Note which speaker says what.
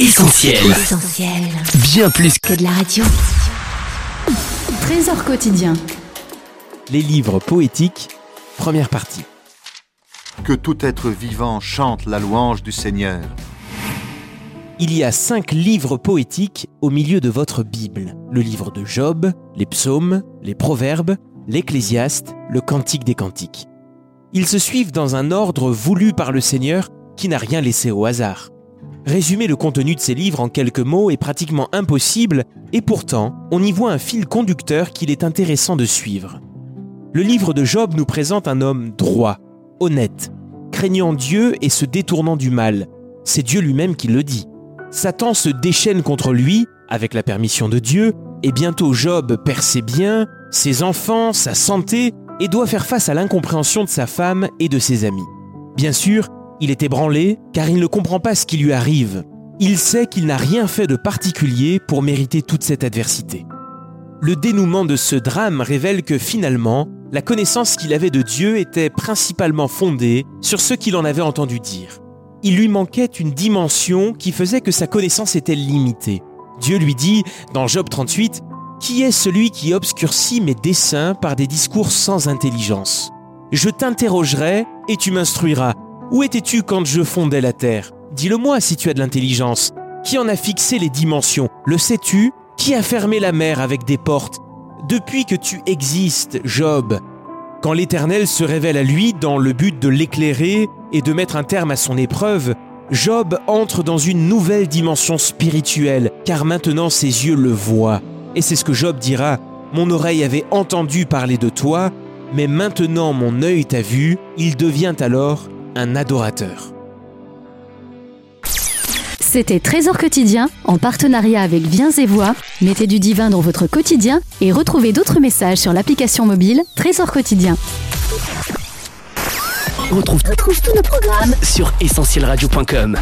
Speaker 1: Essentiel.
Speaker 2: Essentiel.
Speaker 1: Bien plus que
Speaker 2: Que de la radio.
Speaker 3: Trésor quotidien.
Speaker 4: Les livres poétiques, première partie.
Speaker 5: Que tout être vivant chante la louange du Seigneur.
Speaker 4: Il y a cinq livres poétiques au milieu de votre Bible. Le livre de Job, les psaumes, les proverbes, l'Ecclésiaste, le Cantique des Cantiques. Ils se suivent dans un ordre voulu par le Seigneur qui n'a rien laissé au hasard. Résumer le contenu de ces livres en quelques mots est pratiquement impossible et pourtant on y voit un fil conducteur qu'il est intéressant de suivre. Le livre de Job nous présente un homme droit, honnête, craignant Dieu et se détournant du mal. C'est Dieu lui-même qui le dit. Satan se déchaîne contre lui, avec la permission de Dieu, et bientôt Job perd ses biens, ses enfants, sa santé, et doit faire face à l'incompréhension de sa femme et de ses amis. Bien sûr, il est ébranlé, car il ne comprend pas ce qui lui arrive. Il sait qu'il n'a rien fait de particulier pour mériter toute cette adversité. Le dénouement de ce drame révèle que finalement, la connaissance qu'il avait de Dieu était principalement fondée sur ce qu'il en avait entendu dire. Il lui manquait une dimension qui faisait que sa connaissance était limitée. Dieu lui dit, dans Job 38, Qui est celui qui obscurcit mes desseins par des discours sans intelligence? Je t'interrogerai et tu m'instruiras. Où étais-tu quand je fondais la terre? Dis-le-moi si tu as de l'intelligence. Qui en a fixé les dimensions? Le sais-tu? Qui a fermé la mer avec des portes? Depuis que tu existes, Job, quand l'Éternel se révèle à lui dans le but de l'éclairer et de mettre un terme à son épreuve, Job entre dans une nouvelle dimension spirituelle, car maintenant ses yeux le voient. Et c'est ce que Job dira, Mon oreille avait entendu parler de toi, mais maintenant mon œil t'a vu, il devient alors un adorateur.
Speaker 3: C'était Trésor quotidien en partenariat avec Viens et Voix. Mettez du divin dans votre quotidien et retrouvez d'autres messages sur l'application mobile Trésor quotidien.
Speaker 2: Retrouve tous nos programmes
Speaker 1: sur essentielradio.com.